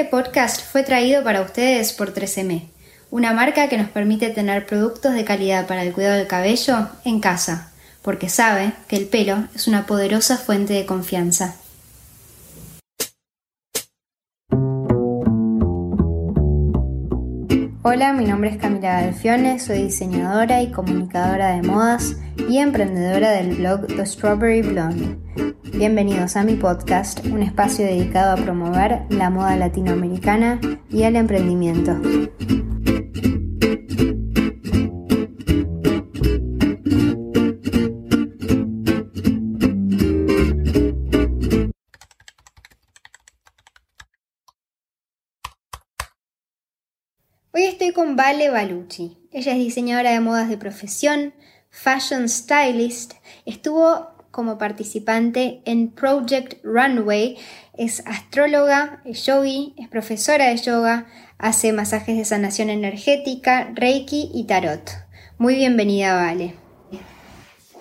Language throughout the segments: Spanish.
Este podcast fue traído para ustedes por 3M, una marca que nos permite tener productos de calidad para el cuidado del cabello en casa, porque sabe que el pelo es una poderosa fuente de confianza. Hola, mi nombre es Camila Delfione, soy diseñadora y comunicadora de modas y emprendedora del blog The Strawberry Blonde. Bienvenidos a mi podcast, un espacio dedicado a promover la moda latinoamericana y el emprendimiento. Hoy estoy con Vale Balucci. Ella es diseñadora de modas de profesión, fashion stylist, estuvo como participante en Project Runway, es astróloga, es yogi, es profesora de yoga, hace masajes de sanación energética, reiki y tarot. Muy bienvenida, Vale.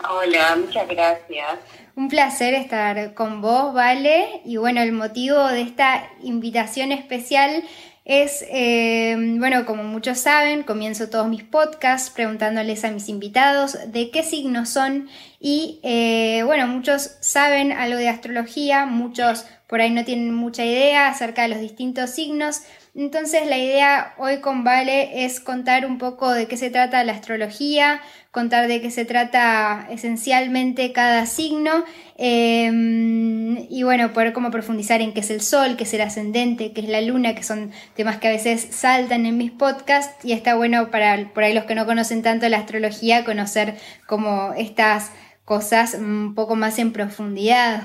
Hola, muchas gracias. Un placer estar con vos, Vale. Y bueno, el motivo de esta invitación especial es, eh, bueno, como muchos saben, comienzo todos mis podcasts preguntándoles a mis invitados de qué signos son y, eh, bueno, muchos saben algo de astrología, muchos por ahí no tienen mucha idea acerca de los distintos signos. Entonces la idea hoy con Vale es contar un poco de qué se trata la astrología, contar de qué se trata esencialmente cada signo em, y bueno, poder como profundizar en qué es el sol, qué es el ascendente, qué es la luna, que son temas que a veces saltan en mis podcasts y está bueno para por ahí los que no conocen tanto la astrología conocer como estas cosas un poco más en profundidad.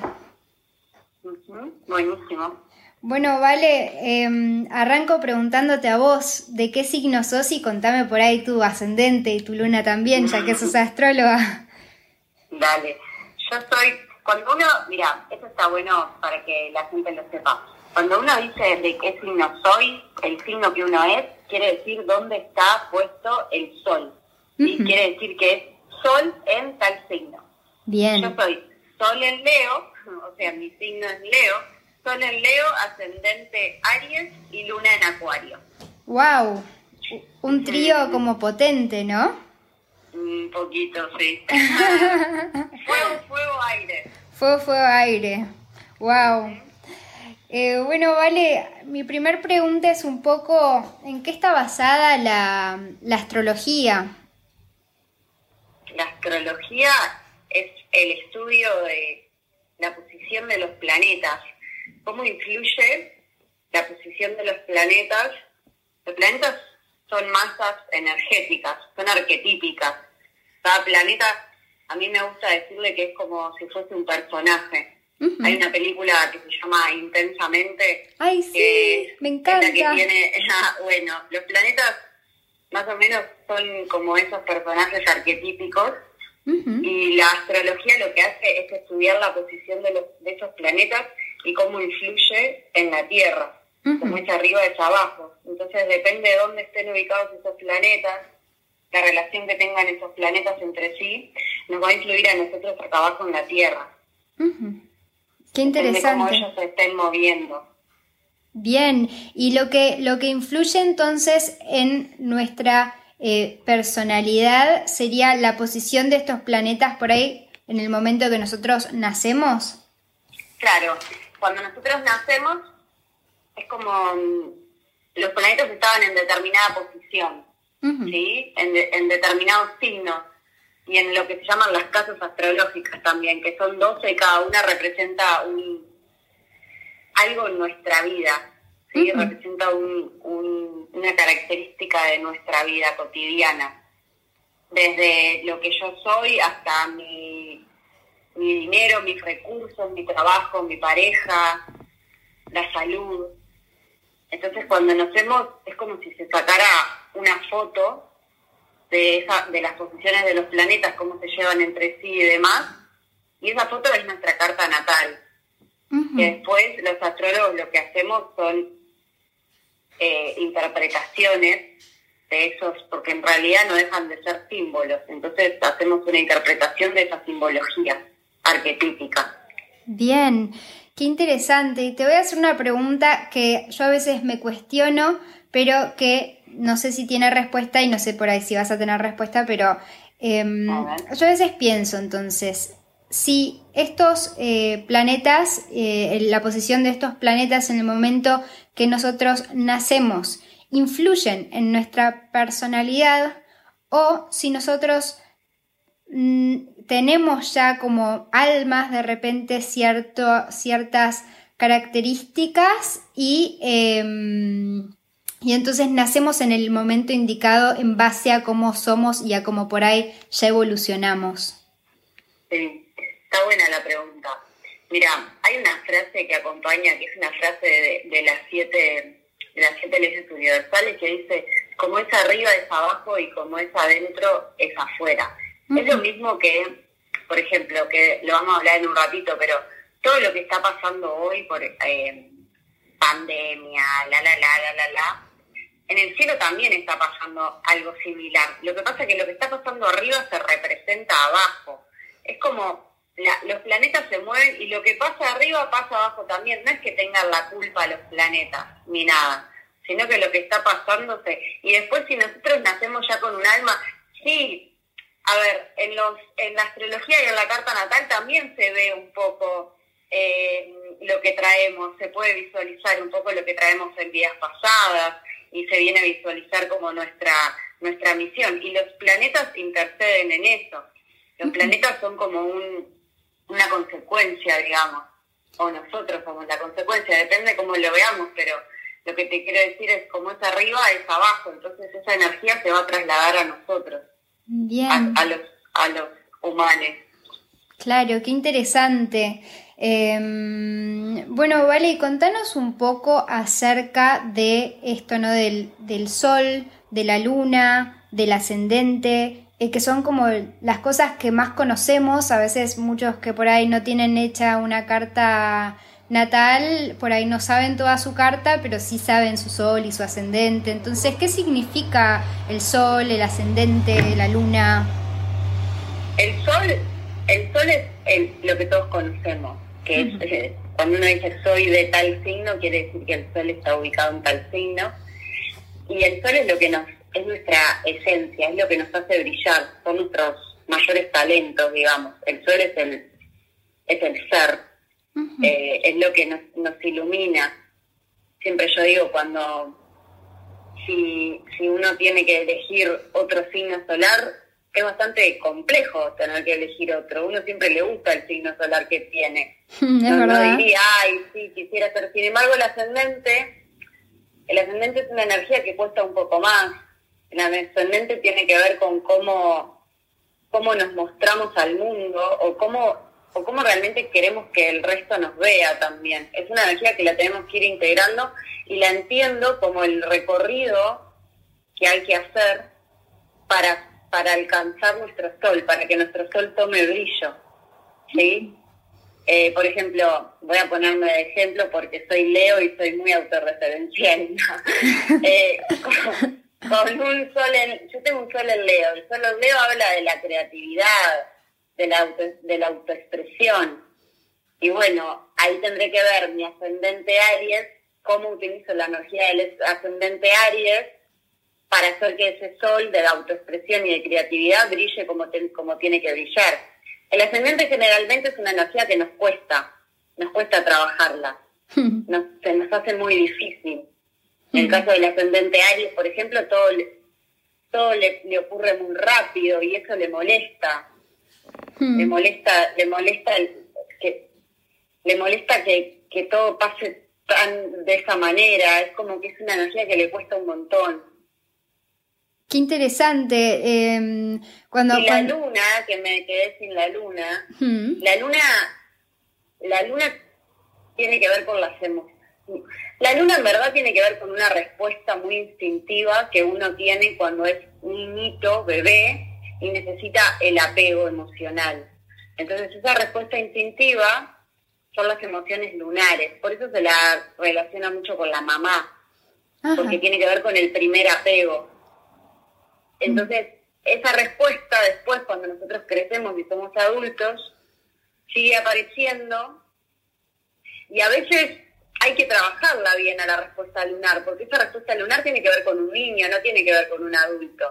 Buenísimo. Bueno, vale, em, arranco preguntándote a vos de qué signo sos y contame por ahí tu ascendente y tu luna también, ya que sos astróloga. Dale, yo soy, cuando uno, mira, eso está bueno para que la gente lo sepa. Cuando uno dice de qué signo soy, el signo que uno es, quiere decir dónde está puesto el sol. Y quiere decir que es sol en tal signo. Bien. Yo soy sol en Leo, o sea, mi signo es Leo, Sol en Leo, ascendente Aries y Luna en Acuario. ¡Wow! Un trío como potente, ¿no? Un poquito, sí. fuego, fuego, aire. Fuego, fuego, aire. ¡Wow! Eh, bueno, vale, mi primer pregunta es un poco, ¿en qué está basada la, la astrología? La astrología el estudio de la posición de los planetas cómo influye la posición de los planetas. Los planetas son masas energéticas, son arquetípicas. Cada planeta, a mí me gusta decirle que es como si fuese un personaje. Hay una película que se llama Intensamente. Ay, sí, me encanta. que tiene, bueno, los planetas más o menos son como esos personajes arquetípicos. Y la astrología lo que hace es estudiar la posición de, los, de esos planetas y cómo influye en la Tierra, como es arriba es abajo. Entonces depende de dónde estén ubicados esos planetas, la relación que tengan esos planetas entre sí, nos va a influir a nosotros acá abajo en la Tierra. Qué interesante. De cómo ellos se estén moviendo. Bien, y lo que, lo que influye entonces en nuestra eh, personalidad sería la posición de estos planetas por ahí en el momento que nosotros nacemos. Claro, cuando nosotros nacemos, es como mm, los planetas estaban en determinada posición, ¿sí? En, en, determinados signos y en lo que se llaman las casas astrológicas también, que son 12 y cada una representa un algo en nuestra vida, ¿sí? Representa un, una característica de nuestra vida cotidiana, desde lo que yo soy hasta mi mi dinero, mis recursos, mi trabajo, mi pareja, la salud. Entonces cuando nos vemos es como si se sacara una foto de, esa, de las posiciones de los planetas, cómo se llevan entre sí y demás, y esa foto es nuestra carta natal. Y después los astrólogos lo que hacemos son eh, interpretaciones de esos, porque en realidad no dejan de ser símbolos, entonces hacemos una interpretación de esa simbología arquetípica. Bien. Qué interesante. Y te voy a hacer una pregunta que yo a veces me cuestiono, pero que no sé si tiene respuesta y no sé por ahí si vas a tener respuesta, pero em, yo a veces pienso entonces, si estos eh, planetas, eh, la posición de estos planetas en el momento que nosotros nacemos, influyen en nuestra personalidad o si nosotros mm, tenemos ya como almas de repente ciertas características y, em, y entonces nacemos en el momento indicado en base a cómo somos y a cómo por ahí ya evolucionamos. Sí, está buena la pregunta. Mira, hay una frase que acompaña, que es una frase de las siete de las siete leyes universales que dice, como es arriba es abajo y como es adentro es afuera. Es lo mismo que, por ejemplo, que lo vamos a hablar en un ratito, pero todo lo que está pasando hoy por eh, pandemia, la, la, la, la, la, la, en el cielo también está pasando algo similar. Lo que pasa es que lo que está pasando arriba se representa abajo. Es como los planetas se mueven y lo que pasa arriba pasa abajo también. No es que tengan la culpa los planetas ni nada, sino que lo que está pasándose. Y después si nosotros nacemos ya con un alma, sí, a ver, en, los, en la astrología y en la carta natal también se ve un poco eh, lo que traemos, se puede visualizar un poco lo que traemos en vidas pasadas y se viene a visualizar como nuestra, nuestra misión. Y los planetas interceden en eso. Los planetas son como un, una consecuencia, digamos, o nosotros somos la consecuencia, depende cómo lo veamos, pero lo que te quiero decir es como es arriba es abajo, entonces esa energía se va a trasladar a nosotros, A, los, a los humanos. Claro, qué interesante. Em, bueno, vale, contanos un poco acerca de esto, ¿no? Del, del sol, de la luna, del ascendente, eh, que son como las cosas que más conocemos, a veces muchos que por ahí no tienen hecha una carta natal, por ahí no saben toda su carta, pero sí saben su sol y su ascendente. Entonces, ¿qué significa el sol, el ascendente, la luna? El sol, el sol es lo que todos conocemos, que es, eh, cuando uno dice soy de tal signo, quiere decir que el sol está ubicado en tal signo. Y el sol es lo que nos es nuestra esencia, es lo que nos hace brillar, son nuestros mayores talentos, digamos. El sol es el, es el ser, eh, es lo que nos, nos ilumina. Siempre yo digo, cuando si, si uno tiene que elegir otro signo solar, es bastante complejo tener que elegir otro. Uno siempre le gusta el signo solar que tiene. no, diría, ay, sí, quisiera ser. Sin embargo, el ascendente, el ascendente es una energía que cuesta un poco más la ascendente tiene que ver con cómo, cómo nos mostramos al mundo o cómo, o cómo realmente queremos que el resto nos vea también. Es una energía que la tenemos que ir integrando y la entiendo como el recorrido que hay que hacer para, para alcanzar nuestro sol, para que nuestro sol tome brillo. ¿Sí? Eh, por ejemplo, voy a ponerme de ejemplo porque soy Leo y soy muy autorreferencial. eh, con un sol en, yo tengo un sol en Leo, el sol en Leo habla de la creatividad, de la, de la autoexpresión. Y bueno, ahí tendré que ver mi ascendente Aries, cómo utilizo la energía del ascendente Aries para hacer que ese sol de la autoexpresión y de creatividad brille como, como tiene que brillar. El ascendente generalmente es una energía que nos cuesta, nos cuesta trabajarla, nos, se nos hace muy difícil. En el caso del ascendente Aries, por ejemplo, todo le, todo le, ocurre muy rápido y eso le molesta. Le molesta, le molesta que le molesta que, que todo pase tan de esa manera. Es como que es una energía que le cuesta un montón. Qué interesante. Em, cuando, y la luna, que me quedé sin la luna, la luna, la luna tiene que ver con las emociones la luna en verdad tiene que ver con una respuesta muy instintiva que uno tiene cuando es niñito, bebé, y necesita el apego emocional. Entonces esa respuesta instintiva son las emociones lunares, por eso se la relaciona mucho con la mamá, porque tiene que ver con el primer apego. Entonces, esa respuesta después, cuando nosotros crecemos y somos adultos, sigue apareciendo Y a veces hay que trabajarla bien a la respuesta lunar, porque esa respuesta lunar tiene que ver con un niño, no tiene que ver con un adulto.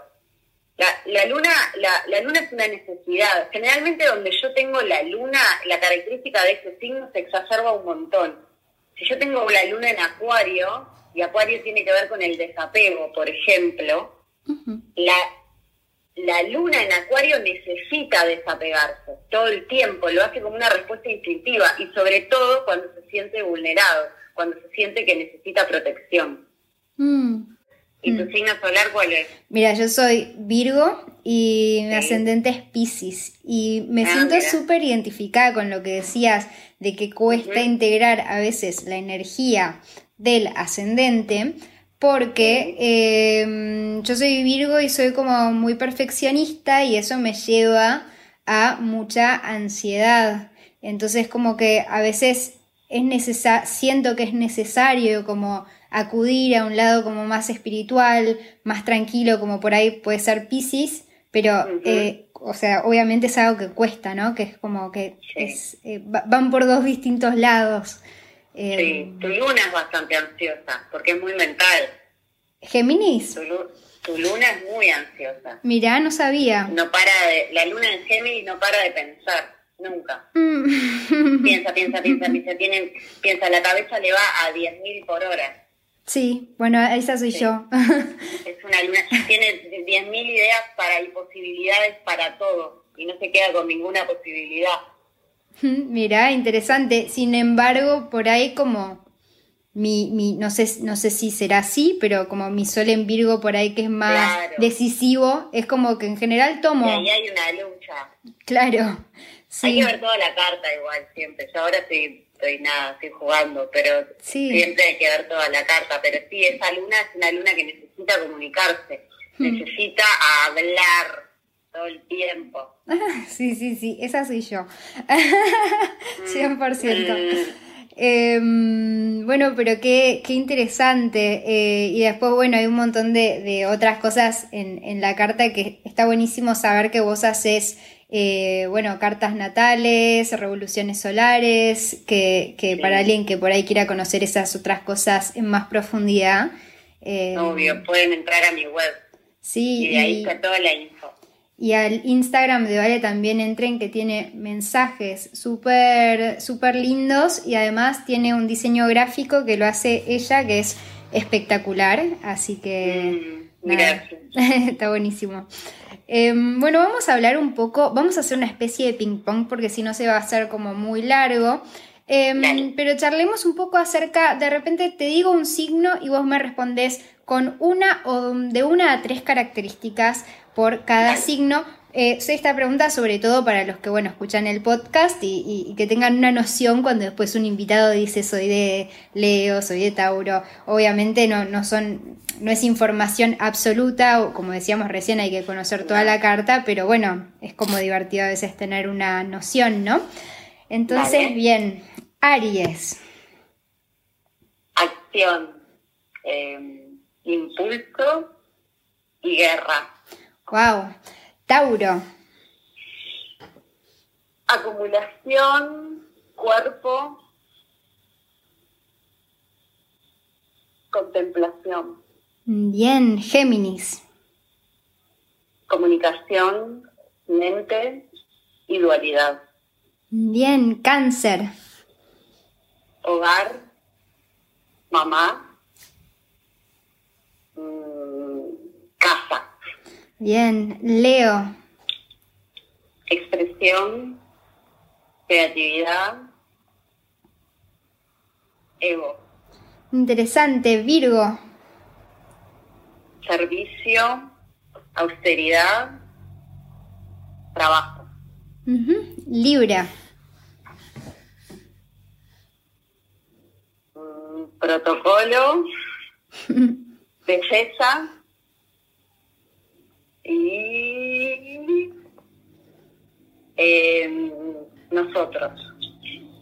La, luna, la, luna es una necesidad. Generalmente donde yo tengo la luna, la característica de ese signo se exacerba un montón. Si yo tengo la luna en acuario, y acuario tiene que ver con el desapego, por ejemplo, la, la luna en acuario necesita desapegarse todo el tiempo, lo hace como una respuesta instintiva y sobre todo cuando se siente vulnerado, cuando se siente que necesita protección. Mm. ¿Y tu mm. signo solar cuál es? Mira, yo soy Virgo y mi ascendente es Pisces. Y me ah, siento súper identificada con lo que decías de que cuesta integrar a veces la energía del ascendente. Porque em, yo soy Virgo y soy como muy perfeccionista y eso me lleva a mucha ansiedad. Entonces como que a veces es necesario, siento que es necesario como acudir a un lado como más espiritual, más tranquilo, como por ahí puede ser Pisces, pero, eh, o sea, obviamente es algo que cuesta, ¿no? Que es como que es, eh, van por dos distintos lados. Eh, sí, tu luna es bastante ansiosa, porque es muy mental. ¿Géminis? Tu, luna es muy ansiosa. Mirá, no sabía. No para de, la luna en Géminis no para de pensar, nunca. Mm. piensa, piensa, piensa, piensa, tiene, piensa, la cabeza le va a 10.000 por hora. Sí, bueno, esa soy yo. es una luna, tiene 10.000 ideas para y posibilidades para todo y no se queda con ninguna posibilidad. Mira, interesante. Sin embargo, por ahí como mi, mi, no sé, no sé si será así, pero como mi sol en Virgo por ahí que es más decisivo, es como que en general tomo. Y ahí hay una lucha. Claro. Sí. Hay que ver toda la carta igual siempre. Yo ahora estoy estoy nada, estoy jugando, pero siempre hay que ver toda la carta. Pero sí, esa luna es una luna que necesita comunicarse, hmm. necesita hablar todo el tiempo. Sí, sí, sí, esa soy yo. 100%. Mm. Em, bueno, pero qué, qué interesante. Eh, y después, bueno, hay un montón de, de otras cosas en, en, la carta que está buenísimo saber que vos haces eh, bueno, cartas natales, revoluciones solares, que, que para alguien que por ahí quiera conocer esas otras cosas en más profundidad. Eh, Obvio, pueden entrar a mi web. Sí. Y ahí está toda la info. Y al Instagram de Vale también entren que tiene mensajes súper super lindos y además tiene un diseño gráfico que lo hace ella que es espectacular, así que... Mm, gracias. está buenísimo. Em, bueno, vamos a hablar un poco, vamos a hacer una especie de ping pong porque si no se va a hacer como muy largo. Em, pero charlemos un poco acerca, de repente te digo un signo y vos me respondes con una o de una a tres características por cada signo eh, esta pregunta sobre todo para los que, bueno, escuchan el podcast y, que tengan una noción cuando después un invitado dice soy de Leo, soy de Tauro. Obviamente no, no son, no es información absoluta, o como decíamos recién hay que conocer toda la carta, pero bueno, es como divertido a veces tener una noción, ¿no? Entonces, bien, Aries. Acción, eh, impulso y guerra. Wow. Tauro. Acumulación, cuerpo, contemplación. Bien, Géminis. Comunicación, mente y dualidad. Bien, cáncer. Hogar, mamá, mm, casa. Bien, Leo. Expresión, creatividad, ego. Interesante, Virgo. Servicio, austeridad, trabajo. Libra. Mm, protocolo, belleza, y eh, nosotros.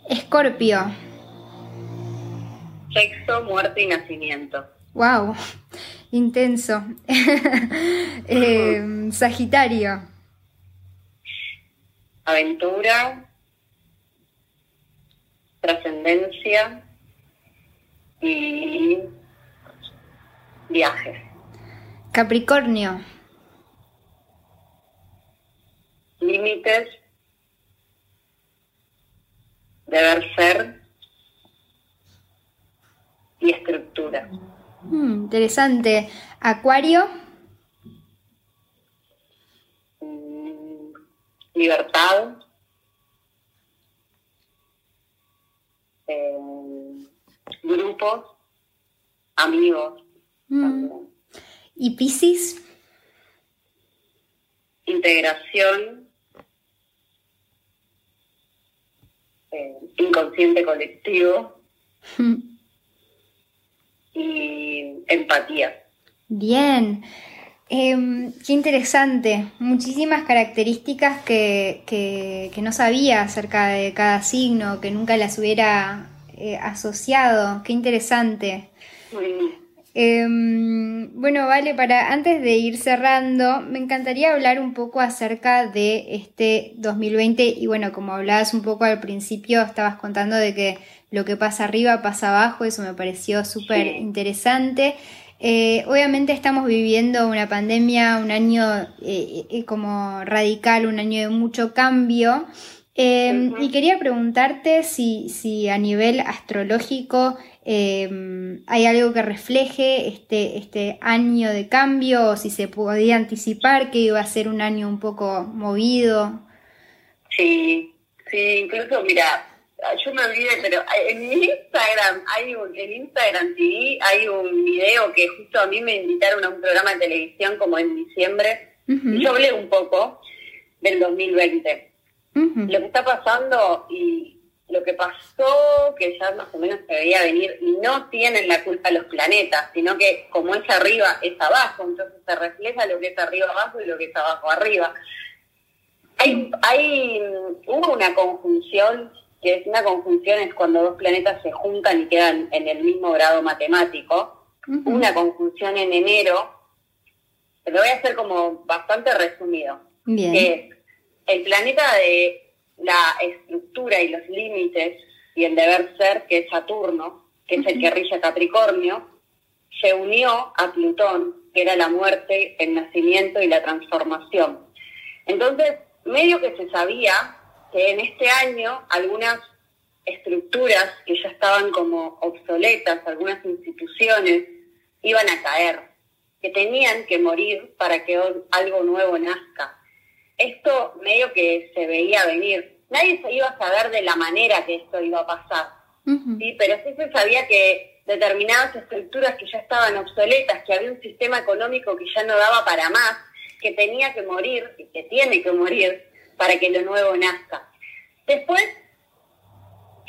Escorpio. Sexo, muerte y nacimiento. Wow, intenso. eh, sagitario. Aventura, trascendencia y viajes. Capricornio. Límites, deber ser y estructura. Hmm, interesante. Acuario. Mm, libertad. Eh, grupos, amigos. Hmm. ¿Y Piscis? Integración, eh, inconsciente colectivo. Hmm y empatía. Bien. Em, qué interesante. Muchísimas características que, que, no sabía acerca de cada signo, que nunca las hubiera eh, asociado. Qué interesante. Em, bueno, vale, para antes de ir cerrando, me encantaría hablar un poco acerca de este 2020 y bueno, como hablabas un poco al principio, estabas contando de que lo que pasa arriba pasa abajo, eso me pareció súper interesante. Eh, obviamente estamos viviendo una pandemia, un año eh, eh, como radical, un año de mucho cambio. Em, y quería preguntarte si, si a nivel astrológico em, hay algo que refleje este, este año de cambio o si se podía anticipar que iba a ser un año un poco movido. Sí, sí, incluso mira, yo me olvidé, pero en mi Instagram hay un, en Instagram TV hay un video que justo a mí me invitaron a un programa de televisión como en diciembre, y yo hablé un poco del 2020. Lo que está pasando y lo que pasó, que ya más o menos se veía venir, y no tienen la culpa los planetas, sino que como es arriba, es abajo, entonces se refleja lo que es arriba abajo y lo que es abajo arriba. Hay, hay, hubo una conjunción que es una conjunción es cuando dos planetas se juntan y quedan en el mismo grado matemático. Una conjunción en enero, lo voy a hacer como bastante resumido. Que el planeta de la estructura y los límites y el deber ser, que es Saturno, que es el que rige Capricornio, se unió a Plutón, que era la muerte, el nacimiento y la transformación. Entonces, medio que se sabía que en este año algunas estructuras que ya estaban como obsoletas, algunas instituciones, iban a caer, que tenían que morir para que algo nuevo nazca. Esto medio que se veía venir. Nadie se iba a saber de la manera que esto iba a pasar, ¿sí? pero sí se sabía que determinadas estructuras que ya estaban obsoletas, que había un sistema económico que ya no daba para más, que tenía que morir y que tiene que morir, para que lo nuevo nazca. Después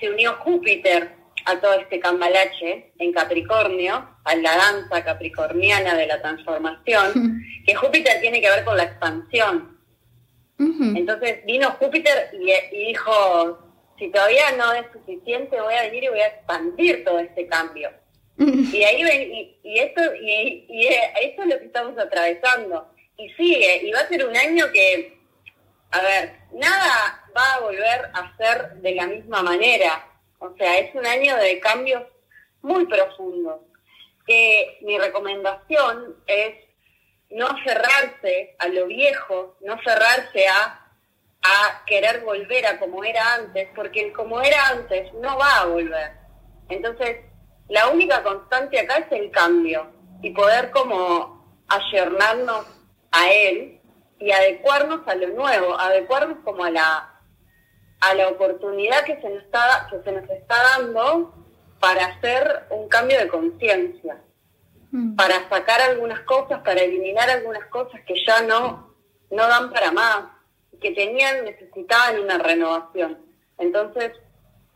se unió Júpiter a todo este cambalache en Capricornio, a la danza capricorniana de la transformación, que Júpiter tiene que ver con la expansión. Entonces vino Júpiter y, dijo, si todavía no es suficiente, voy a venir y voy a expandir todo este cambio. Y ahí ven, y, esto, y, y, esto es lo que estamos atravesando. Y sigue, y va a ser un año que a ver, nada va a volver a ser de la misma manera. O sea, es un año de cambios muy profundos. Que mi recomendación es no cerrarse a lo viejo, no cerrarse a, a querer volver a como era antes, porque el como era antes no va a volver. Entonces, la única constante acá es el cambio y poder como ayornarnos a él y adecuarnos a lo nuevo, adecuarnos como a la a la oportunidad que se nos está que se nos está dando para hacer un cambio de conciencia, mm. para sacar algunas cosas, para eliminar algunas cosas que ya no no dan para más, que tenían necesitaban una renovación. Entonces,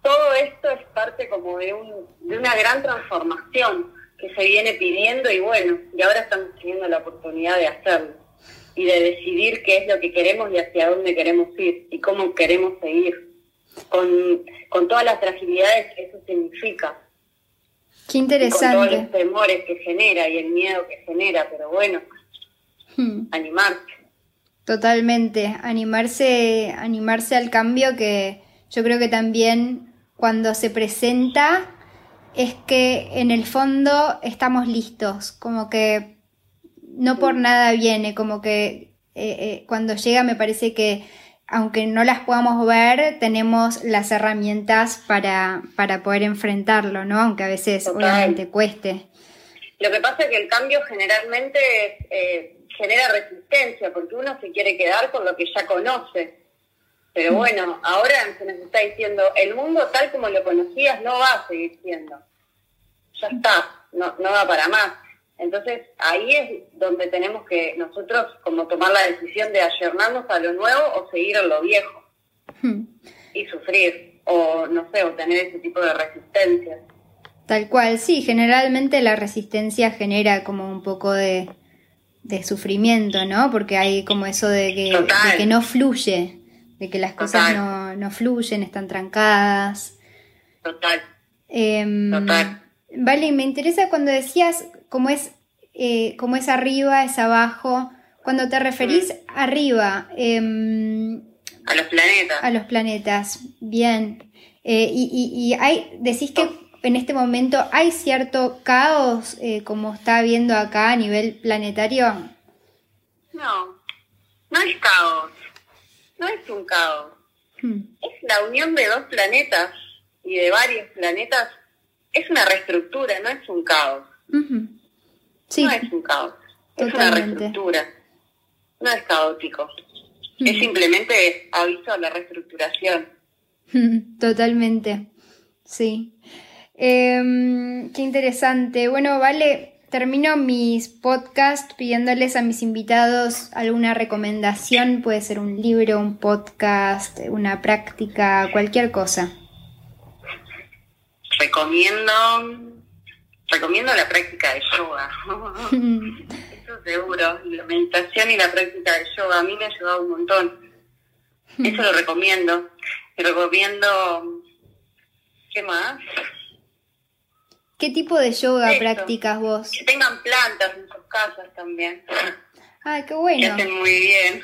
todo esto es parte como de un de una gran transformación que se viene pidiendo y bueno, y ahora estamos teniendo la oportunidad de hacerlo y de decidir qué es lo que queremos y hacia dónde queremos ir y cómo queremos seguir, con, todas las fragilidades que eso significa. Qué interesante. con todos los temores que genera y el miedo que genera, pero bueno, hmm. animarse. Totalmente, animarse, animarse al cambio que yo creo que también cuando se presenta es que en el fondo estamos listos, como que no por nada viene, como que eh, eh, cuando llega me parece que aunque no las podamos ver, tenemos las herramientas para, para poder enfrentarlo, ¿no? Aunque a veces obviamente cueste. Lo que pasa es que el cambio generalmente eh, genera resistencia, porque uno se quiere quedar con lo que ya conoce. Pero mm. bueno, ahora se nos está diciendo, el mundo tal como lo conocías no va a seguir siendo. Ya está, no, no va para más. Entonces ahí es donde tenemos que nosotros como tomar la decisión de ayornarnos a lo nuevo o seguir a lo viejo hmm. y sufrir o no sé, o tener ese tipo de resistencia. Tal cual, sí, generalmente la resistencia genera como un poco de, de sufrimiento, ¿no? Porque hay como eso de que, que no fluye, de que las cosas no, no, fluyen, están trancadas. Total. Em, Total. Vale, me interesa cuando decías cómo es, eh, cómo es arriba, es abajo. Cuando te referís mm. arriba. Em, a los planetas. A los planetas, bien. Eh, y, y, hay, decís que en este momento hay cierto caos eh, como está habiendo acá a nivel planetario. No, no es caos. No es un caos. Hmm. Es la unión de dos planetas y de varios planetas. Es una reestructura, no es un caos. Sí. No es un caos, es una reestructura, no es caótico. Es simplemente aviso a la reestructuración. Totalmente, sí. Em, qué interesante. Bueno, vale, termino mis podcasts pidiéndoles a mis invitados alguna recomendación. Puede ser un libro, un podcast, una práctica, cualquier cosa. Recomiendo recomiendo la práctica de yoga. Eso seguro. La meditación y la práctica de yoga a mí me ha ayudado un montón. Eso lo recomiendo. Recomiendo. ¿Qué más? ¿Qué tipo de yoga practicas vos? Que tengan plantas en sus casas también. Ah, qué bueno. Que hacen muy bien.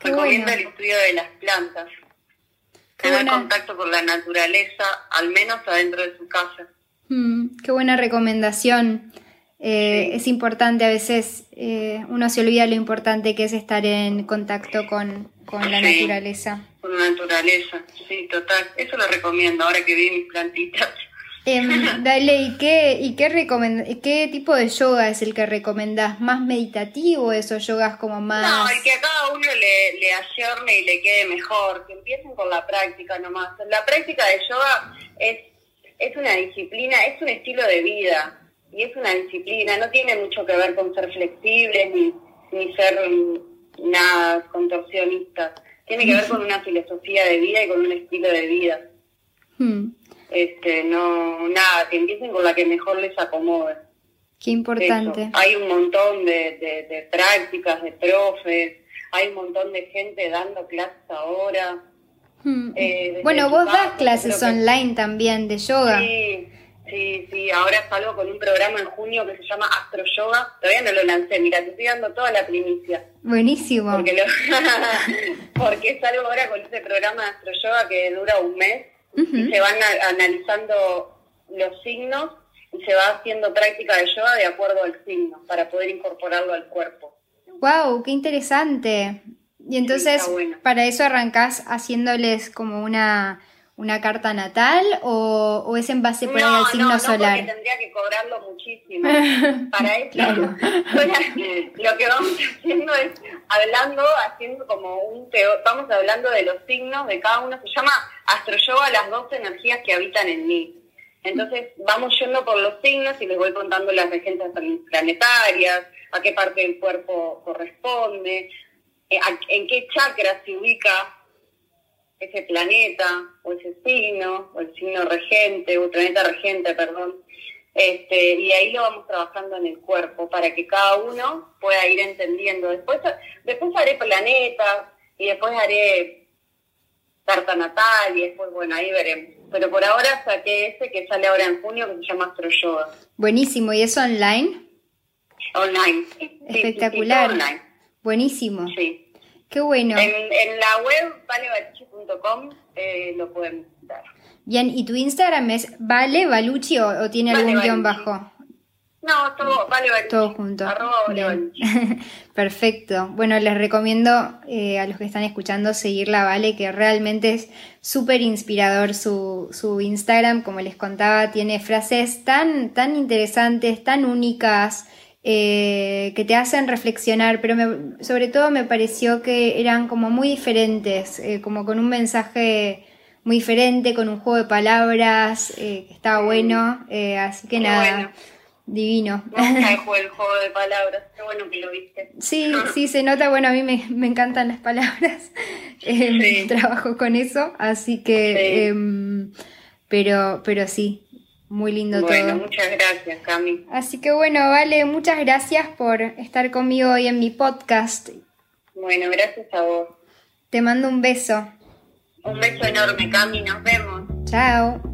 recomiendo el estudio de las plantas. Tener contacto con la naturaleza, al menos adentro de su casa. Mm, qué buena recomendación. Eh, es importante, a veces eh, uno se olvida lo importante que es estar en contacto con, la naturaleza. Con la naturaleza, sí, total. Eso lo recomiendo ahora que vi mis plantitas. Em, dale, ¿y qué, y qué, qué tipo de yoga es el que recomendás? ¿Más meditativo o esos yogas como más...? No, el que a cada uno le, le y le quede mejor, que empiecen con la práctica nomás. La práctica de yoga es es una disciplina, es un estilo de vida y es una disciplina, no tiene mucho que ver con ser flexibles ni, ni ser nada contorsionistas, tiene que ver con una filosofía de vida y con un estilo de vida. Hmm. Este, no, nada, que empiecen con la que mejor les acomode. Qué importante. Hay un montón de, de, de prácticas, de profes, hay un montón de gente dando clases ahora Hmm. Eh, bueno, vos das clases online también de yoga. Sí, sí, sí. Ahora salgo con un programa en junio que se llama Astro Yoga. Todavía no lo lancé, mira, te estoy dando toda la primicia. Buenísimo. Porque, lo... Porque salgo ahora con ese programa de Astro Yoga que dura un mes y se van analizando los signos y se va haciendo práctica de yoga de acuerdo al signo para poder incorporarlo al cuerpo. ¡Wow! ¡Qué interesante! Y entonces, ¿para eso arrancás haciéndoles como una, una carta natal o, es en base por al signo no, solar? No, tendría que cobrarlo muchísimo. Para eso, lo que vamos haciendo es hablando, haciendo como un vamos hablando de los signos de cada uno. Se llama Astroyoga, las 12 energías que habitan en mí. Entonces vamos yendo por los signos y les voy contando las regencias planetarias, a qué parte del cuerpo corresponde, en qué chakra se ubica ese planeta o ese signo o el signo regente o el planeta regente, perdón. Este, y ahí lo vamos trabajando en el cuerpo para que cada uno pueda ir entendiendo. Después, después haré planetas y después haré carta natal y después, bueno, ahí veremos. Pero por ahora saqué ese que sale ahora en junio que se llama Astro Yoga. Buenísimo, ¿y eso online? Online. Espectacular. online. Buenísimo. Sí. Qué bueno. En, la web valebachi.com eh, lo pueden dar. Bien, ¿y tu Instagram es Vale Baluchi o, tiene algún guion bajo? No, todo vale, Todo junto. Perfecto. Bueno, les recomiendo eh, a los que están escuchando seguirla, Vale, que realmente es súper inspirador su, su, Instagram. Como les contaba, tiene frases tan, tan interesantes, tan únicas, eh, que te hacen reflexionar, pero sobre todo me pareció que eran como muy diferentes, eh, como con un mensaje muy diferente, con un juego de palabras, que estaba bueno. así que nada. Divino. el juego de palabras. Qué bueno que lo viste. Sí, sí, se nota. Bueno, a mí me, encantan las palabras. Eh, trabajo con eso, así que. Em, pero, pero sí, muy lindo todo. Bueno, muchas gracias, Cami. Así que bueno, vale, muchas gracias por estar conmigo hoy en mi podcast. Bueno, gracias a vos. Te mando un beso. Un beso enorme, Cami. Nos vemos. Chao.